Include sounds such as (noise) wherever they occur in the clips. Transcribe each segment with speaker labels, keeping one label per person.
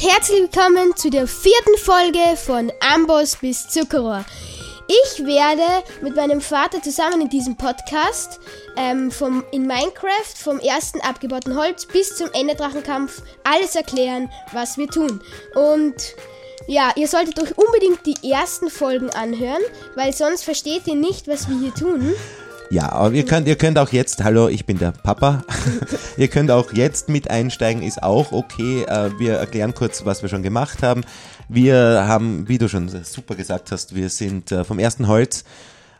Speaker 1: herzlich willkommen zu der vierten Folge von Amboss bis Zuckerrohr. Ich werde mit meinem Vater zusammen in diesem Podcast ähm, vom, in Minecraft vom ersten abgebauten Holz bis zum Enderdrachenkampf alles erklären, was wir tun. Und ja, ihr solltet euch unbedingt die ersten Folgen anhören, weil sonst versteht ihr nicht, was wir hier tun.
Speaker 2: Ja, aber ihr könnt, ihr könnt auch jetzt, hallo, ich bin der Papa, (laughs) ihr könnt auch jetzt mit einsteigen, ist auch okay. Äh, wir erklären kurz, was wir schon gemacht haben. Wir haben, wie du schon super gesagt hast, wir sind äh, vom ersten Holz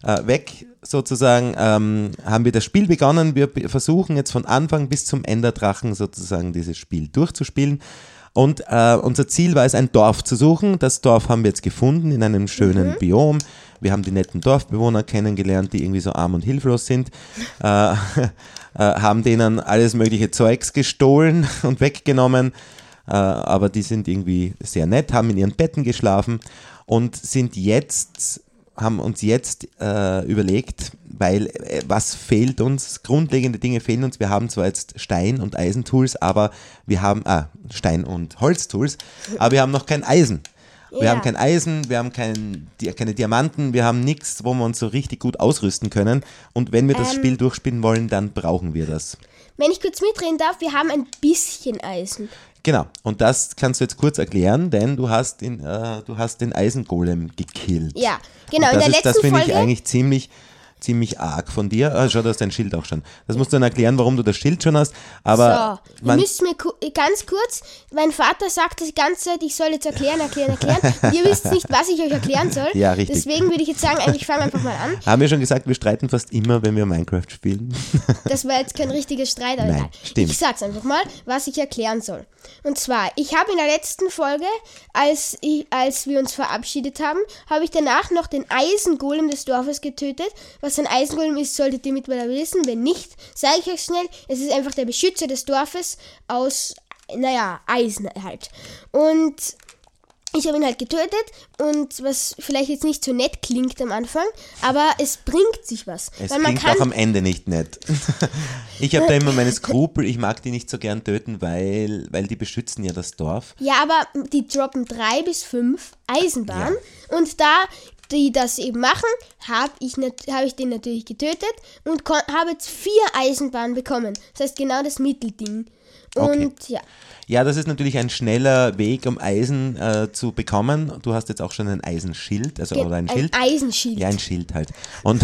Speaker 2: äh, weg sozusagen, ähm, haben wir das Spiel begonnen. Wir versuchen jetzt von Anfang bis zum Enderdrachen sozusagen dieses Spiel durchzuspielen. Und unser Ziel war es, ein Dorf zu suchen. Das Dorf haben wir jetzt gefunden in einem schönen mhm. Biom. Wir haben die netten Dorfbewohner kennengelernt, die irgendwie so arm und hilflos sind. (laughs) Äh, (laughs) äh, haben denen alles mögliche Zeugs gestohlen (laughs) und weggenommen. Äh, aber die sind irgendwie sehr nett, haben in ihren Betten geschlafen und sind jetzt haben uns jetzt äh, überlegt, weil äh, was fehlt uns? Grundlegende Dinge fehlen uns. Wir haben zwar jetzt Stein- und Eisentools, aber wir haben ah, Stein- und Holztools, aber wir haben noch kein Eisen. Wir ja. haben kein Eisen, wir haben kein, keine Diamanten, wir haben nichts, wo wir uns so richtig gut ausrüsten können. Und wenn wir das ähm, Spiel durchspielen wollen, dann brauchen wir das.
Speaker 1: Wenn ich kurz mitreden darf, wir haben ein bisschen Eisen.
Speaker 2: Genau, und das kannst du jetzt kurz erklären, denn du hast, in, äh, du hast den Eisengolem gekillt.
Speaker 1: Ja, genau.
Speaker 2: Und das, ist, das finde ich eigentlich ziemlich, ziemlich arg von dir. Ah, schau, du hast dein Schild auch schon. Das musst du dann erklären, warum du das Schild schon hast. Aber
Speaker 1: so, ihr müsst mir ganz kurz, mein Vater sagt die ganze Zeit, ich soll jetzt erklären, erklären, erklären. ihr wisst nicht, was ich euch erklären soll.
Speaker 2: Ja, richtig.
Speaker 1: Deswegen würde ich jetzt sagen, eigentlich fangen wir einfach mal an.
Speaker 2: Haben wir schon gesagt, wir streiten fast immer, wenn wir Minecraft spielen? (laughs)
Speaker 1: das war jetzt kein richtiger Streit, aber
Speaker 2: Nein, stimmt.
Speaker 1: ich sag's einfach mal, was ich erklären soll. Und zwar, ich habe in der letzten Folge, als, ich, als wir uns verabschiedet haben, habe ich danach noch den Eisengolem des Dorfes getötet. Was ein Eisengolem ist, solltet ihr mittlerweile wissen. Wenn nicht, sage ich euch schnell, es ist einfach der Beschützer des Dorfes aus, naja, Eisen halt. Und ich habe ihn halt getötet und was vielleicht jetzt nicht so nett klingt am Anfang, aber es bringt sich was.
Speaker 2: Es klingt auch am Ende nicht nett. (laughs) ich habe da immer meine Skrupel, ich mag die nicht so gern töten, weil, weil die beschützen ja das Dorf.
Speaker 1: Ja, aber die droppen drei bis fünf Eisenbahnen ja. und da die das eben machen, habe ich, hab ich den natürlich getötet und habe jetzt vier Eisenbahnen bekommen. Das heißt genau das Mittelding. Und okay. ja.
Speaker 2: Ja, das ist natürlich ein schneller Weg, um Eisen äh, zu bekommen. Du hast jetzt auch schon ein Eisenschild, also
Speaker 1: Ge
Speaker 2: oder ein,
Speaker 1: ein
Speaker 2: Schild.
Speaker 1: Eisenschild.
Speaker 2: Ja, ein Schild halt. Und,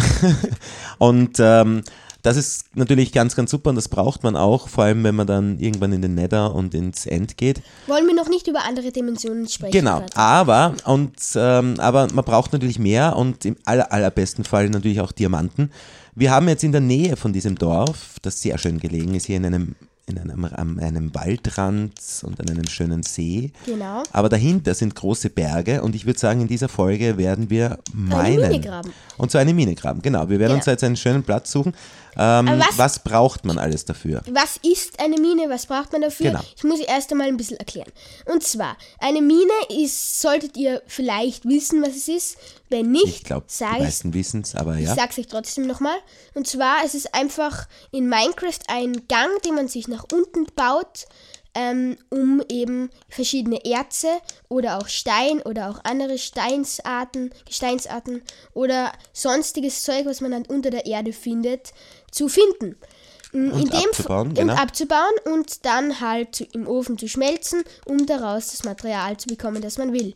Speaker 2: (laughs) und ähm, das ist natürlich ganz, ganz super und das braucht man auch, vor allem wenn man dann irgendwann in den Nether und ins End geht.
Speaker 1: Wollen wir noch nicht über andere Dimensionen sprechen?
Speaker 2: Genau, gerade? aber, und, ähm, aber man braucht natürlich mehr und im aller, allerbesten Fall natürlich auch Diamanten. Wir haben jetzt in der Nähe von diesem Dorf, das sehr schön gelegen ist, hier in einem in einem, an einem Waldrand und an einem schönen See.
Speaker 1: Genau.
Speaker 2: Aber dahinter sind große Berge und ich würde sagen, in dieser Folge werden wir meinen. Eine Mine graben. Und so eine Mine graben, genau. Wir werden genau. uns jetzt einen schönen Platz suchen. Ähm, was, was, braucht man alles dafür?
Speaker 1: Was ist eine Mine? Was braucht man dafür?
Speaker 2: Genau.
Speaker 1: Ich muss erst einmal ein bisschen erklären. Und zwar, eine Mine ist, solltet ihr vielleicht wissen, was es ist. Wenn nicht,
Speaker 2: ich glaube, die meisten wissen es, aber ja.
Speaker 1: Ich sag's euch trotzdem nochmal. Und zwar, es ist einfach in Minecraft ein Gang, den man sich nach unten baut ähm, um eben verschiedene Erze oder auch Stein oder auch andere Steinsarten, Gesteinsarten oder sonstiges Zeug, was man dann unter der Erde findet, zu finden.
Speaker 2: Mm, und
Speaker 1: In
Speaker 2: abzubauen,
Speaker 1: und
Speaker 2: genau.
Speaker 1: abzubauen und dann halt im Ofen zu schmelzen, um daraus das Material zu bekommen, das man will.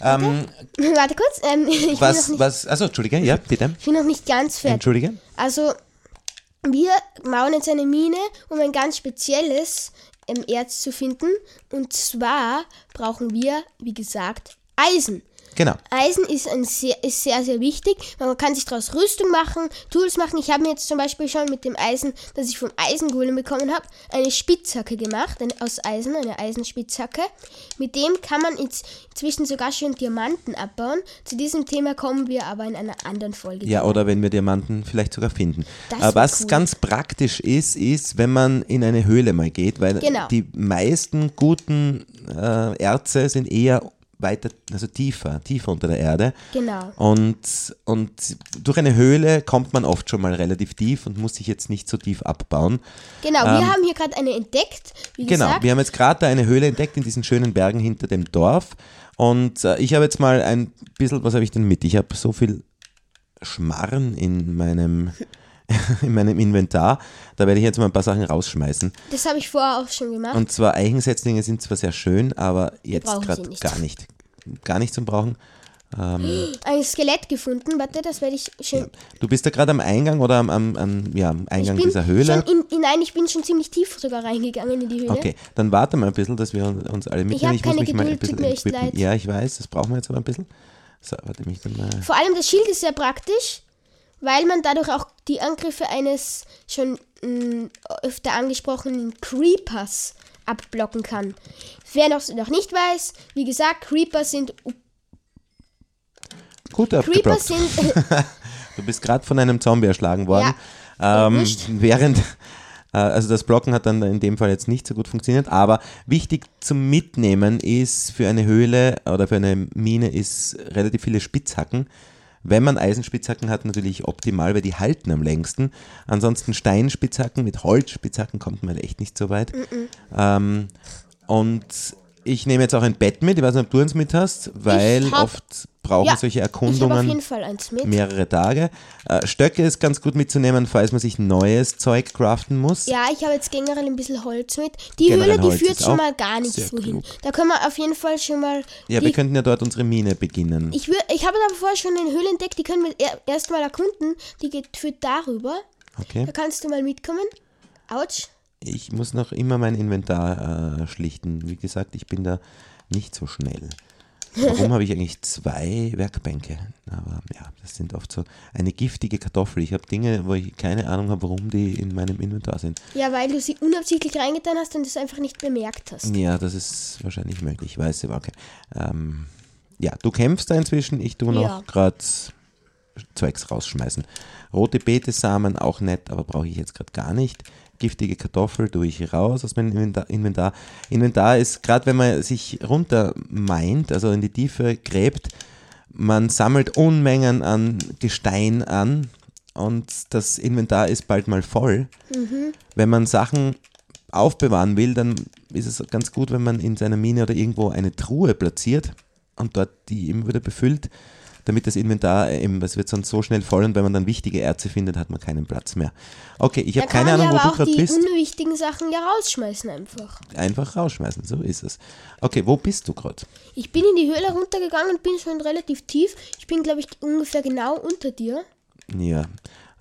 Speaker 2: Ähm, (laughs)
Speaker 1: Warte kurz. Ähm, (laughs) ich
Speaker 2: was, nicht, was, also Entschuldige, ja, bitte.
Speaker 1: Ich bin noch nicht ganz fertig.
Speaker 2: Entschuldige.
Speaker 1: Also, wir bauen jetzt eine Mine, um ein ganz spezielles ähm, Erz zu finden. Und zwar brauchen wir, wie gesagt, Eisen.
Speaker 2: Genau.
Speaker 1: Eisen ist, ein sehr, ist sehr, sehr wichtig. Man kann sich daraus Rüstung machen, Tools machen. Ich habe mir jetzt zum Beispiel schon mit dem Eisen, das ich vom Eisengolem bekommen habe, eine Spitzhacke gemacht, eine, aus Eisen, eine Eisenspitzhacke. Mit dem kann man inzwischen sogar schon Diamanten abbauen. Zu diesem Thema kommen wir aber in einer anderen Folge.
Speaker 2: Ja, oder wenn wir Diamanten vielleicht sogar finden. Was cool. ganz praktisch ist, ist, wenn man in eine Höhle mal geht, weil genau. die meisten guten äh, Erze sind eher weiter, also tiefer, tiefer unter der Erde.
Speaker 1: Genau.
Speaker 2: Und, und durch eine Höhle kommt man oft schon mal relativ tief und muss sich jetzt nicht so tief abbauen.
Speaker 1: Genau, wir haben hier gerade eine entdeckt,
Speaker 2: Ähm, Genau,
Speaker 1: gesagt.
Speaker 2: wir haben jetzt gerade da eine Höhle entdeckt in diesen schönen Bergen hinter dem Dorf. Und äh, ich habe jetzt mal ein bisschen, was habe ich denn mit? Ich habe so viel Schmarren in meinem, (laughs) in meinem Inventar. Da werde ich jetzt mal ein paar Sachen rausschmeißen.
Speaker 1: Das habe ich vorher auch schon gemacht.
Speaker 2: Und zwar Eichensetzlinge sind zwar sehr schön, aber jetzt gerade gar nicht. Gar nicht zum Brauchen. (gasps)
Speaker 1: ein Skelett gefunden. Warte, das werde ich schön.
Speaker 2: Du bist da gerade am Eingang oder am, am, am ja, am
Speaker 1: ich
Speaker 2: Eingang dieser Höhle?
Speaker 1: Schon in, in, nein, ich bin schon ziemlich tief sogar reingegangen in die Höhle.
Speaker 2: Okay, dann warte mal ein bisschen, dass wir uns alle mitnehmen.
Speaker 1: hab
Speaker 2: muss
Speaker 1: keine
Speaker 2: mich mal ein
Speaker 1: Geduld, tut
Speaker 2: bisschen
Speaker 1: leid.
Speaker 2: Ja, ich weiß, das brauchen wir jetzt aber ein bisschen. So, warte mich dann mal.
Speaker 1: Vor allem das Schild ist sehr praktisch, weil man dadurch auch die Angriffe eines schon mh, öfter angesprochenen Creepers abblocken kann. Wer noch, noch nicht weiß, wie gesagt, Creeper sind
Speaker 2: Gut
Speaker 1: Creeper
Speaker 2: abgeblockt.
Speaker 1: sind (laughs)
Speaker 2: Du bist gerade von einem Zombie erschlagen worden.
Speaker 1: Ja,
Speaker 2: ähm, während, äh, also das Blocken hat dann in dem Fall jetzt nicht so gut funktioniert, aber wichtig zum Mitnehmen ist für eine Höhle oder für eine Mine ist relativ viele Spitzhacken. Wenn man Eisenspitzhacken hat, natürlich optimal, weil die halten am längsten. Ansonsten Steinspitzhacken mit Holzspitzhacken kommt man echt nicht so weit. Ähm, und ich nehme jetzt auch ein Bett mit, ich weiß nicht, ob du eins mit hast, weil
Speaker 1: hab-
Speaker 2: oft brauchen
Speaker 1: Ja,
Speaker 2: solche Erkundungen mehrere Tage. Äh, Stöcke ist ganz gut mitzunehmen, falls man sich neues Zeug craften muss.
Speaker 1: Ja, ich habe jetzt generell ein bisschen Holz mit. Die
Speaker 2: Generell
Speaker 1: Höhle, die
Speaker 2: Holz
Speaker 1: führt schon mal gar nicht so hin.
Speaker 2: klug.
Speaker 1: Da können wir auf jeden Fall schon mal.
Speaker 2: Ja, wir könnten ja dort unsere Mine beginnen.
Speaker 1: ich, wür- ich habe aber vorher schon eine Höhle entdeckt, die können wir er, erstmal erkunden. Die geht führt darüber.
Speaker 2: Okay.
Speaker 1: Da kannst du mal mitkommen. Autsch.
Speaker 2: Ich muss noch immer mein Inventar äh, schlichten. Wie gesagt, ich bin da nicht so schnell. Warum habe ich eigentlich zwei Werkbänke? Aber ja, das sind oft so eine giftige Kartoffel. Ich habe Dinge, wo ich keine Ahnung habe, warum die in meinem Inventar sind.
Speaker 1: Ja, weil du sie unabsichtlich reingetan hast und es einfach nicht bemerkt hast.
Speaker 2: Ja, das ist wahrscheinlich möglich. Ich weiß aber, okay. Ähm, ja, du kämpfst da inzwischen. Ich tue noch
Speaker 1: Ja.
Speaker 2: gerade Zeugs rausschmeißen. Rote Betesamen auch nett, aber brauche ich jetzt gerade gar nicht. Giftige Kartoffel tue ich raus aus meinem Inventar. Inventar, Inventar ist, gerade wenn man sich runter meint, also in die Tiefe gräbt, man sammelt Unmengen an Gestein an und das Inventar ist bald mal voll. Wenn man Sachen aufbewahren will, dann ist es ganz gut, wenn man in seiner Mine oder irgendwo eine Truhe platziert und dort die immer wieder befüllt, damit das Inventar eben, es wird sonst so schnell voll und wenn man dann wichtige Erze findet, hat man keinen Platz mehr. Okay, ich habe keine
Speaker 1: man
Speaker 2: Ahnung, wo
Speaker 1: aber
Speaker 2: du
Speaker 1: auch
Speaker 2: gerade
Speaker 1: die
Speaker 2: bist.
Speaker 1: unwichtigen Sachen ja rausschmeißen einfach.
Speaker 2: Einfach rausschmeißen, so ist es. Okay, wo bist du gerade?
Speaker 1: Ich bin in die Höhle runtergegangen und bin schon relativ tief. Ich bin, glaube ich, ungefähr genau unter dir.
Speaker 2: Ja,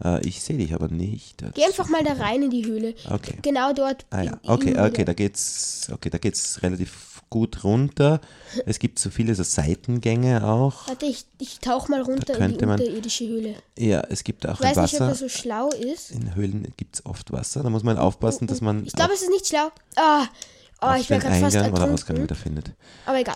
Speaker 2: äh, ich sehe dich aber nicht.
Speaker 1: Geh einfach mal da rein in die Höhle.
Speaker 2: Okay.
Speaker 1: Genau dort.
Speaker 2: Ah ja, okay, okay, da geht's, okay, da geht's relativ gut runter. Es gibt so viele so Seitengänge auch.
Speaker 1: Warte, ich, ich tauch mal runter in die
Speaker 2: man-
Speaker 1: unterirdische Höhle.
Speaker 2: Ja, es gibt auch
Speaker 1: Ich weiß nicht, ob das so schlau ist.
Speaker 2: In Höhlen gibt es oft Wasser. Da muss man aufpassen, dass man
Speaker 1: Ich glaube, es ist nicht schlau. Ah, oh, ich wäre gerade fast
Speaker 2: Eingang oder Ausgang
Speaker 1: ertrunken.
Speaker 2: wiederfindet.
Speaker 1: Aber egal.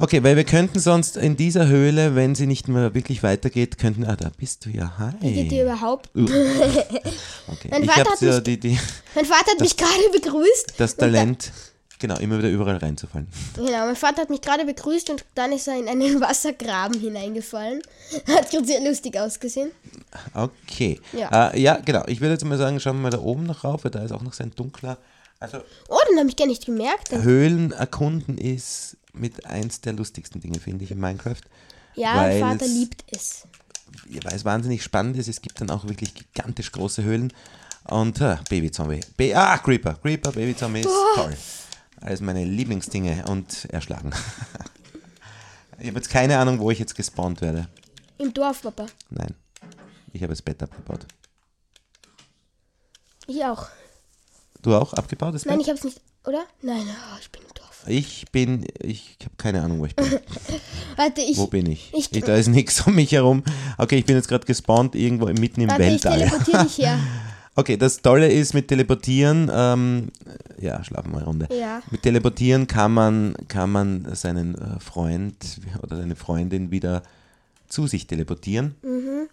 Speaker 2: Okay, weil wir könnten sonst in dieser Höhle, wenn sie nicht mehr wirklich weitergeht, könnten. Ah, da bist du ja.
Speaker 1: Wie geht dir
Speaker 2: Hi.
Speaker 1: überhaupt? (laughs)
Speaker 2: Okay.
Speaker 1: Mein Vater
Speaker 2: ja
Speaker 1: mich-
Speaker 2: die, die,
Speaker 1: Mein Vater hat mich gerade begrüßt.
Speaker 2: das
Speaker 1: und da-
Speaker 2: Talent, genau, immer wieder überall reinzufallen.
Speaker 1: Genau, mein Vater hat mich gerade begrüßt und dann ist er in einen (laughs) Wassergraben hineingefallen. Hat gerade sehr lustig ausgesehen.
Speaker 2: Okay.
Speaker 1: Ja.
Speaker 2: Äh, ja, genau. Ich würde jetzt mal sagen, schauen wir mal da oben noch rauf, weil da ist auch noch so ein dunkler. Also
Speaker 1: Oh, den habe ich gar nicht gemerkt.
Speaker 2: Höhlen erkunden ist mit eins der lustigsten Dinge, finde ich, in Minecraft.
Speaker 1: Ja, mein Vater
Speaker 2: es-
Speaker 1: liebt es.
Speaker 2: ja, weil es wahnsinnig spannend ist. Es gibt dann auch wirklich gigantisch große Höhlen. Und äh, Babyzombie. Ba ah, Creeper. Creeper, Babyzombie ist toll. Alles meine Lieblingsdinge und erschlagen. (laughs) ich habe jetzt keine Ahnung, wo ich jetzt gespawnt werde.
Speaker 1: Im Dorf, Papa.
Speaker 2: Nein. Ich habe das Bett abgebaut.
Speaker 1: Ich auch.
Speaker 2: Du auch abgebaut, das
Speaker 1: Nein,
Speaker 2: Bett?
Speaker 1: ich habe es nicht. Oder? Nein, oh, ich bin im Dorf.
Speaker 2: Ich bin, ich habe keine Ahnung, wo ich bin. (laughs)
Speaker 1: Warte, ich.
Speaker 2: Wo bin ich?
Speaker 1: Ich-
Speaker 2: ich da ist nichts um mich herum. Okay, ich bin jetzt gerade gespawnt irgendwo mitten im
Speaker 1: Warte, ich
Speaker 2: Weltall.
Speaker 1: teleportiere dich her. (laughs)
Speaker 2: Okay, das Tolle ist mit Teleportieren, ähm, ja, schlafen wir eine Runde.
Speaker 1: Ja.
Speaker 2: Mit Teleportieren kann man, kann man seinen äh, Freund oder seine Freundin wieder zu sich teleportieren.
Speaker 1: Mhm.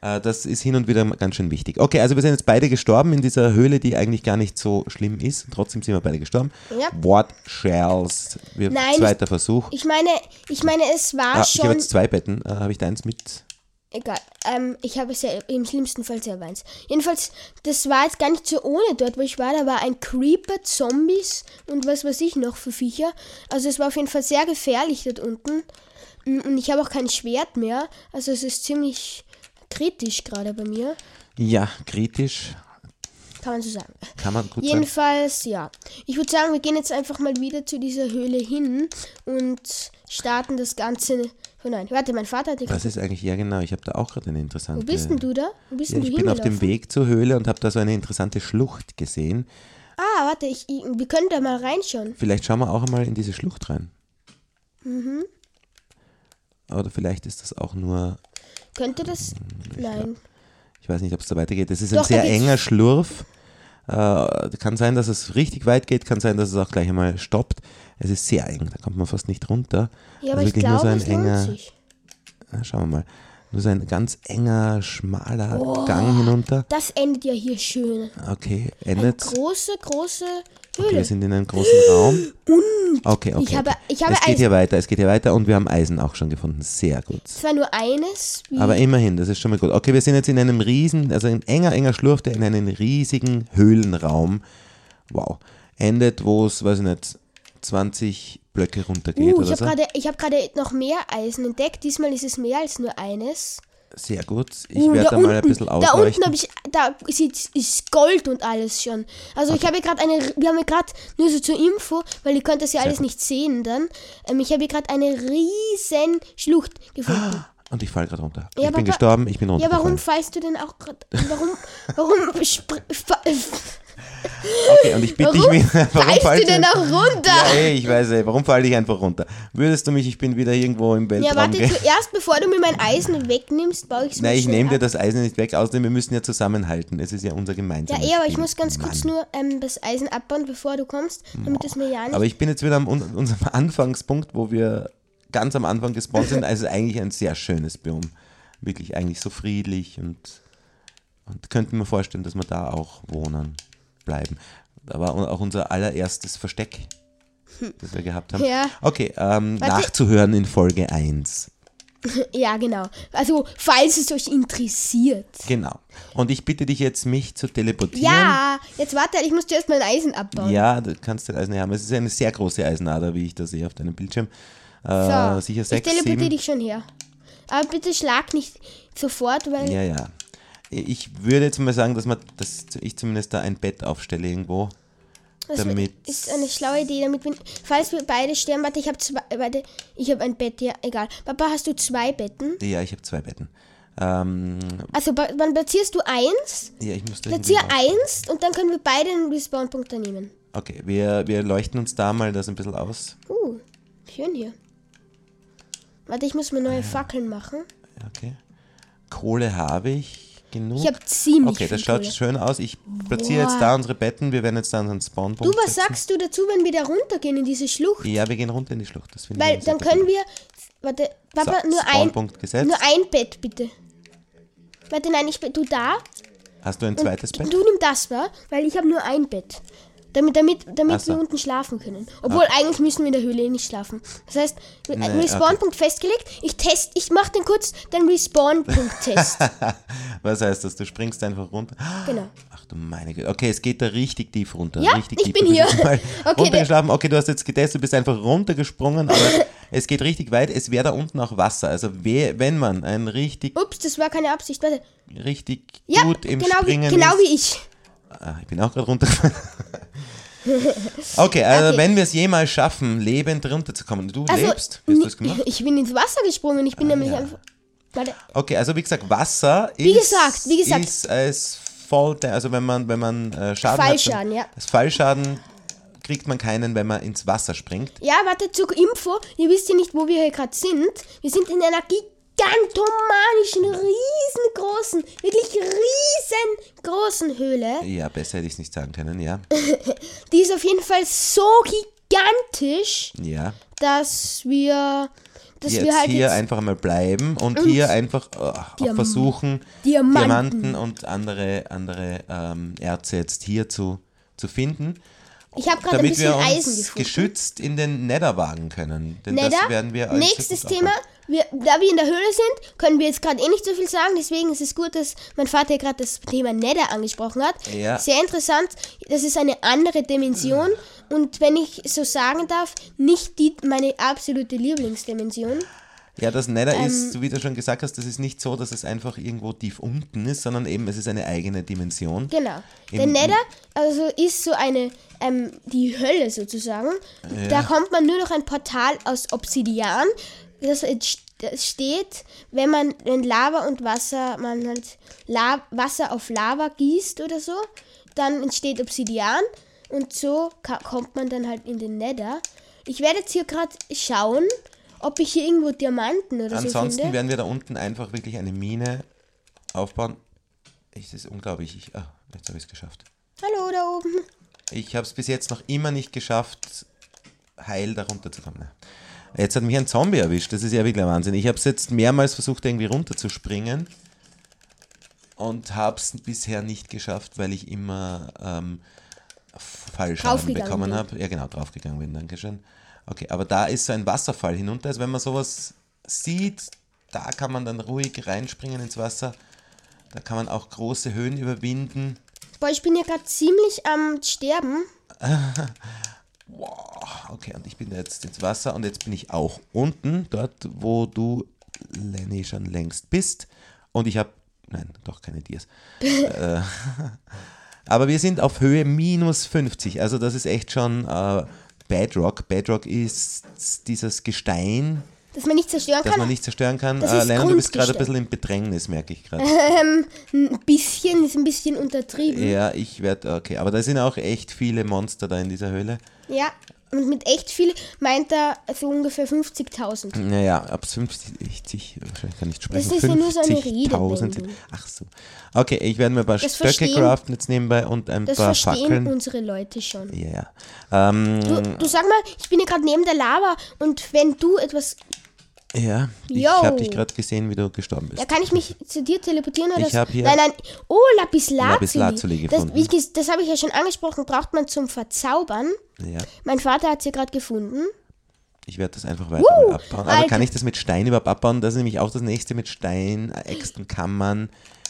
Speaker 2: Äh, das ist hin und wieder ganz schön wichtig. Okay, also wir sind jetzt beide gestorben in dieser Höhle, die eigentlich gar nicht so schlimm ist. Trotzdem sind wir beide gestorben.
Speaker 1: Ja.
Speaker 2: What shells? Wir,
Speaker 1: Nein,
Speaker 2: zweiter Versuch.
Speaker 1: Ich meine, ich meine, es war
Speaker 2: Ah, ich habe
Speaker 1: schon.
Speaker 2: jetzt zwei Betten. Äh, habe ich deins mit?
Speaker 1: Egal. Ähm, ich habe es ja im schlimmsten Fall selber eins. Jedenfalls, das war jetzt gar nicht so ohne dort, wo ich war. Da war ein Creeper, Zombies und was weiß ich noch für Viecher. Also es war auf jeden Fall sehr gefährlich dort unten. Mm, Und ich habe auch kein Schwert mehr. Also es ist ziemlich kritisch gerade bei mir.
Speaker 2: Ja, kritisch.
Speaker 1: Kann man so sagen.
Speaker 2: Kann man gut sagen.
Speaker 1: Jedenfalls, ja. Ich würde sagen, wir gehen jetzt einfach mal wieder zu dieser Höhle hin und starten das Ganze. Oh nein, warte, mein Vater hat die
Speaker 2: Was ist eigentlich, ja genau, ich habe da auch gerade eine interessante...
Speaker 1: Wo bist denn du da? Wo bist
Speaker 2: Ja,
Speaker 1: denn
Speaker 2: ich
Speaker 1: du
Speaker 2: bin auf dem? Weg zur Höhle und habe da so eine interessante Schlucht gesehen.
Speaker 1: Ah, warte, ich, ich, wir können da mal reinschauen.
Speaker 2: Vielleicht schauen wir auch einmal in diese Schlucht rein.
Speaker 1: Mhm.
Speaker 2: Oder vielleicht ist das auch nur,
Speaker 1: Könnte das? Nein.
Speaker 2: ich weiß nicht, ob es da weitergeht. Das ist ein
Speaker 1: Doch, da
Speaker 2: sehr enger Schlurf. Äh, kann sein, dass es richtig weit geht, kann sein, dass es auch gleich einmal stoppt. Es ist sehr eng, da kommt man fast nicht runter.
Speaker 1: Ja, aber
Speaker 2: Also
Speaker 1: ich
Speaker 2: wirklich nur
Speaker 1: glaube,
Speaker 2: so ein enger-. Na, schauen wir mal. Nur so ein ganz enger, schmaler Gang hinunter.
Speaker 1: Das endet ja hier schön.
Speaker 2: Okay,
Speaker 1: Eine
Speaker 2: endet.
Speaker 1: große, große
Speaker 2: Okay,
Speaker 1: Höhle.
Speaker 2: wir sind in einem großen Raum. (gasps) Okay, okay.
Speaker 1: Ich habe-
Speaker 2: okay.
Speaker 1: ich habe
Speaker 2: es geht
Speaker 1: Eisen.
Speaker 2: hier weiter, es geht hier weiter und wir haben Eisen auch schon gefunden. Sehr gut.
Speaker 1: Zwar nur eines.
Speaker 2: Aber immerhin, das ist schon mal gut. Okay, wir sind jetzt in einem riesen, also ein enger, enger Schlurf, der in einen riesigen Höhlenraum, wow, endet, wo es, weiß ich nicht, 20 Blöcke runtergeht
Speaker 1: uh, ich
Speaker 2: oder
Speaker 1: habe
Speaker 2: so.
Speaker 1: gerade ich hab gerade noch mehr Eisen entdeckt. Diesmal ist es mehr als nur eines.
Speaker 2: Sehr gut. Ich
Speaker 1: Uh,
Speaker 2: werde da mal ein bisschen
Speaker 1: Da unten
Speaker 2: ausleuchten.
Speaker 1: habe ich, da ist, Gold und alles schon. Also ich habe gerade eine, wir haben gerade, nur so zur Info, weil ihr könnt das ja alles
Speaker 2: gut.
Speaker 1: nicht sehen dann, ähm, ich habe hier gerade eine riesen Schlucht gefunden.
Speaker 2: Und ich falle gerade runter.
Speaker 1: Ja,
Speaker 2: ich bin gestorben, ich bin
Speaker 1: Ja,
Speaker 2: runtergefallen.
Speaker 1: warum fallst du denn auch gerade, warum, warum, (laughs)
Speaker 2: Okay, und ich bitte dich
Speaker 1: warum
Speaker 2: mir, (laughs) warum
Speaker 1: fallst
Speaker 2: fallst
Speaker 1: du denn auch runter?
Speaker 2: Ja, ey, ich weiß, ey, warum falle ich einfach runter? Würdest du mich, ich bin wieder irgendwo im Weltraum.
Speaker 1: Ja, warte,
Speaker 2: ge-
Speaker 1: zuerst, bevor du mir mein Eisen wegnimmst, baue ich es
Speaker 2: Nein, ich nehme dir das Eisen nicht weg, außerdem wir müssen ja zusammenhalten. Es ist ja unser
Speaker 1: Ja,
Speaker 2: gemeinsames
Speaker 1: eh, aber ich muss ganz kurz
Speaker 2: Mann.
Speaker 1: nur ähm, das Eisen abbauen, bevor du kommst, damit es mir ja nicht...
Speaker 2: Aber ich bin jetzt wieder am un unserem (laughs) Anfangspunkt, wo wir ganz am Anfang gespawnt sind. Also eigentlich ein sehr schönes Biom. Wirklich eigentlich so friedlich und, und könnten mir vorstellen, dass wir da auch wohnen, bleiben. Da war auch unser allererstes Versteck, das wir gehabt haben.
Speaker 1: Ja.
Speaker 2: Okay, ähm, nachzuhören in Folge 1. (laughs)
Speaker 1: Ja, genau. Also, falls es euch interessiert.
Speaker 2: Genau. Und ich bitte dich jetzt, mich zu teleportieren.
Speaker 1: Ja, jetzt warte, ich muss zuerst mein Eisen abbauen.
Speaker 2: Ja, du kannst den Eisen haben. Es ist eine sehr große Eisenader, wie ich das sehe auf deinem Bildschirm. Äh,
Speaker 1: so,
Speaker 2: sicher
Speaker 1: ich
Speaker 2: sechs,
Speaker 1: teleportiere
Speaker 2: sieben.
Speaker 1: dich schon her. Aber bitte schlag nicht sofort, weil...
Speaker 2: Ja, ja. Ich würde jetzt mal sagen, dass, man, dass ich zumindest da ein Bett aufstelle irgendwo.
Speaker 1: Das
Speaker 2: damit-
Speaker 1: ist eine schlaue Idee, damit wir, falls wir beide sterben, warte, ich habe zwei, warte, ich habe ein Bett, ja, egal. Papa, hast du zwei Betten?
Speaker 2: Ja, ich habe zwei Betten. Ähm,
Speaker 1: Also, wann platzierst du eins?
Speaker 2: ja, ich muss
Speaker 1: Platzier eins und dann können wir beide einen Respawn-Punkt da nehmen.
Speaker 2: Okay, wir, wir leuchten uns da mal das ein bisschen aus.
Speaker 1: Uh, schön hier. Warte, ich muss mir
Speaker 2: Ah,
Speaker 1: neue Fackeln machen.
Speaker 2: Okay. Kohle habe ich genug.
Speaker 1: Ich habe ziemlich
Speaker 2: okay, das schaut schön aus. Ich platziere
Speaker 1: Boah.
Speaker 2: jetzt da unsere Betten. Wir werden jetzt da unseren Spawnpunkt
Speaker 1: Du, was
Speaker 2: setzen.
Speaker 1: sagst du dazu, wenn wir da runtergehen in diese Schlucht?
Speaker 2: Ja, wir gehen runter in die Schlucht. Das
Speaker 1: Weil dann können
Speaker 2: gut.
Speaker 1: wir. Warte, Papa,
Speaker 2: So,
Speaker 1: nur ein.
Speaker 2: Spawnpunkt gesetzt.
Speaker 1: Nur ein Bett, bitte. Warte, nein, ich du da.
Speaker 2: Hast du ein zweites Bett?
Speaker 1: Du nimm das, wa? Weil ich habe nur ein Bett. Damit, damit, damit
Speaker 2: so.
Speaker 1: wir unten schlafen können. Obwohl, eigentlich müssen wir in der Höhle eh nicht schlafen. Das heißt,
Speaker 2: Nee,
Speaker 1: Respawn-Punkt festgelegt. Ich test, ich mache den kurz den Respawn-Punkt-Test. (laughs)
Speaker 2: Was heißt das? Du springst einfach runter.
Speaker 1: genau.
Speaker 2: Ach du meine Güte. Okay, es geht da richtig tief runter.
Speaker 1: Ja,
Speaker 2: richtig
Speaker 1: ich
Speaker 2: tief.
Speaker 1: bin hier. (laughs) Okay,
Speaker 2: runtergeschlafen. Okay, du hast jetzt getestet, du bist einfach runtergesprungen, aber (laughs) es geht richtig weit. Es wäre da unten auch Wasser. Also we- wenn man ein richtig,
Speaker 1: Ups, das war keine Absicht. Warte.
Speaker 2: richtig
Speaker 1: Ja,
Speaker 2: gut im
Speaker 1: genau, wie,
Speaker 2: Springen
Speaker 1: genau
Speaker 2: ist.
Speaker 1: wie ich.
Speaker 2: Ah, ich bin auch gerade runtergefallen. (laughs) Okay, also
Speaker 1: Okay.
Speaker 2: wenn wir es jemals schaffen, lebend runterzukommen. Du
Speaker 1: Also,
Speaker 2: lebst. Hast du das gemacht?
Speaker 1: Ich bin ins Wasser gesprungen. Ich bin nämlich
Speaker 2: ja.
Speaker 1: einfach. Warte.
Speaker 2: Okay, also wie gesagt, Wasser
Speaker 1: Wie
Speaker 2: ist,
Speaker 1: gesagt, wie gesagt.
Speaker 2: ist als voll, also wenn man, wenn man äh, Schaden
Speaker 1: Fallschaden,
Speaker 2: hat,
Speaker 1: ja.
Speaker 2: das Fallschaden kriegt man keinen, wenn man ins Wasser springt.
Speaker 1: Ja, warte, zur Info. Ihr wisst ja nicht, wo wir hier gerade sind. Wir sind in einer gigantomanischen, riesengroßen, wirklich riesengroßen Höhle.
Speaker 2: Ja, besser hätte ich es nicht sagen können, ja. (laughs)
Speaker 1: Die ist auf jeden Fall so gigantisch,
Speaker 2: Ja.
Speaker 1: dass wir dass
Speaker 2: jetzt
Speaker 1: wir halt
Speaker 2: hier
Speaker 1: jetzt
Speaker 2: einfach mal bleiben und hier einfach
Speaker 1: Diam-
Speaker 2: versuchen,
Speaker 1: Diamanten.
Speaker 2: Diamanten und andere, andere ähm, Erze jetzt hier zu, zu finden.
Speaker 1: Ich habe gerade ein
Speaker 2: damit
Speaker 1: bisschen
Speaker 2: wir uns
Speaker 1: Eisen gefunden.
Speaker 2: geschützt in den Nether wagen können. Denn
Speaker 1: Nether.
Speaker 2: das werden wir als
Speaker 1: Nächstes Thema.
Speaker 2: aufbauen.
Speaker 1: Wir, da wir in der Höhle sind, können wir jetzt gerade eh nicht so viel sagen. Deswegen ist es gut, dass mein Vater gerade das Thema Nether angesprochen hat.
Speaker 2: Ja.
Speaker 1: Sehr interessant. Das ist eine andere Dimension. Und wenn ich so sagen darf, nicht die, meine absolute Lieblingsdimension.
Speaker 2: Ja, das Nether
Speaker 1: Ähm,
Speaker 2: ist, wie du schon gesagt hast, das ist nicht so, dass es einfach irgendwo tief unten ist, sondern eben es ist eine eigene Dimension.
Speaker 1: Genau. Der
Speaker 2: Im-
Speaker 1: Nether also ist so eine, ähm, die Hölle sozusagen. Da kommt man nur noch ein Portal aus Obsidian. Das steht, wenn man wenn Lava und Wasser, man halt La Wasser auf Lava gießt oder so, dann entsteht Obsidian und so kommt man dann halt in den Nether. Ich werde jetzt hier gerade schauen, ob ich hier irgendwo Diamanten oder so
Speaker 2: Ansonsten
Speaker 1: finde.
Speaker 2: werden wir da unten einfach wirklich eine Mine aufbauen. Es ist unglaublich. Ich, ah, jetzt habe ich es geschafft.
Speaker 1: Hallo da oben.
Speaker 2: Ich habe es bis jetzt noch immer nicht geschafft, heil darunter zu kommen. Jetzt hat mich ein Zombie erwischt. Das ist ja wirklich ein Wahnsinn. Ich habe es jetzt mehrmals versucht, irgendwie runterzuspringen und habe es bisher nicht geschafft, weil ich immer ähm, Fallschaden bekommen habe. Ja, genau, draufgegangen bin. Dankeschön. Okay, aber da ist so ein Wasserfall hinunter. Also wenn man sowas sieht, da kann man dann ruhig reinspringen ins Wasser. Da kann man auch große Höhen überwinden.
Speaker 1: Boah, ich bin hier gerade ziemlich am Sterben. (laughs)
Speaker 2: Okay, und ich bin jetzt ins Wasser und jetzt bin ich auch unten, dort, wo du, Lenny, schon längst bist. Und ich habe, nein, doch keine Dias. (laughs) äh, (laughs) aber wir sind auf Höhe minus 50, also das ist echt schon äh, Bedrock. Bedrock ist dieses Gestein,
Speaker 1: Dass man nicht zerstören
Speaker 2: das
Speaker 1: kann.
Speaker 2: man nicht zerstören kann.
Speaker 1: Das
Speaker 2: Äh, Lennon, du bist gerade ein bisschen im Bedrängnis, merke ich gerade.
Speaker 1: ein bisschen, ist ein bisschen untertrieben.
Speaker 2: ja, ich werde, okay, aber da sind auch echt viele Monster da in dieser Höhle.
Speaker 1: Ja. Und mit echt viel meint er so ungefähr 50.000.
Speaker 2: Naja, ab 50, wahrscheinlich kann ich nicht sprechen.
Speaker 1: ist ja nur so eine
Speaker 2: 50.000 sind-
Speaker 1: Redewendung.
Speaker 2: Ach so. Okay, ich werde mir ein paar
Speaker 1: Das
Speaker 2: Stöcke
Speaker 1: verstehen-
Speaker 2: craften jetzt nebenbei und ein
Speaker 1: Das
Speaker 2: paar
Speaker 1: verstehen
Speaker 2: Fackeln.
Speaker 1: unsere Leute schon.
Speaker 2: Ja, ja. Ähm,
Speaker 1: Du, du sag mal, ich bin hier gerade neben der Lava und wenn du etwas.
Speaker 2: Ja, ich
Speaker 1: Yo.
Speaker 2: habe dich gerade gesehen, wie du gestorben bist.
Speaker 1: Ja, kann ich mich zu dir teleportieren oder
Speaker 2: Ich
Speaker 1: so?
Speaker 2: hab hier
Speaker 1: Nein, nein. Oh, Lapis Lazuli.
Speaker 2: Lapis Lazuli
Speaker 1: Das,
Speaker 2: gefunden.
Speaker 1: wie das habe ich ja schon angesprochen, braucht man zum Verzaubern.
Speaker 2: Ja,
Speaker 1: Mein Vater hat es hier gerade gefunden.
Speaker 2: ich werde das einfach weiter mal abbauen. Aber
Speaker 1: Alter.
Speaker 2: kann ich das mit Stein überhaupt abbauen? Das ist nämlich auch das nächste mit Stein. Äxten kann man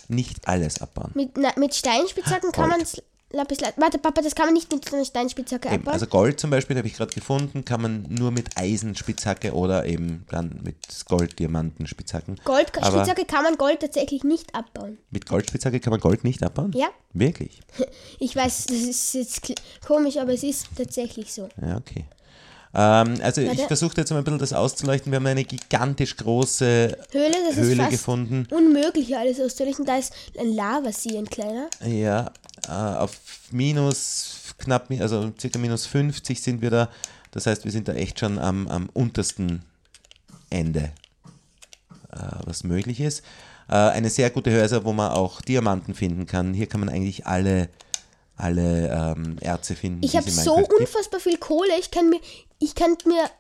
Speaker 2: nicht alles abbauen.
Speaker 1: Mit, na, mit Steinspitzhacken kann
Speaker 2: Gold.
Speaker 1: man es. Lapis Lazuli. Warte, Papa, das kann man nicht mit so einer Steinspitzhacke
Speaker 2: Eben,
Speaker 1: abbauen.
Speaker 2: also Gold zum Beispiel habe ich gerade gefunden, kann man nur mit Eisenspitzhacke oder eben dann mit Gold-Diamanten-Spitzhacken.
Speaker 1: Goldspitzhacke kann man Gold tatsächlich nicht abbauen.
Speaker 2: mit Goldspitzhacke kann man Gold nicht abbauen?
Speaker 1: Ja,
Speaker 2: Wirklich? (laughs)
Speaker 1: ich weiß, das ist jetzt komisch, aber es ist tatsächlich so.
Speaker 2: Ja, okay. Ähm, also ich
Speaker 1: Warte.
Speaker 2: versuche jetzt mal ein bisschen das auszuleuchten. Wir haben eine gigantisch große
Speaker 1: Höhle, das
Speaker 2: Höhle
Speaker 1: ist fast
Speaker 2: gefunden.
Speaker 1: unmöglich alles auszuleuchten. Da ist ein Lavasee, ein kleiner.
Speaker 2: Ja, auf minus knapp, also circa minus 50 sind wir da. Das heißt, wir sind da echt schon am, am untersten Ende, äh, was möglich ist. Äh, eine sehr gute also wo man auch Diamanten finden kann. Hier kann man eigentlich alle, alle ähm, Erze finden.
Speaker 1: Ich habe so unfassbar viel Kohle. Ich kann mir, ich kann mir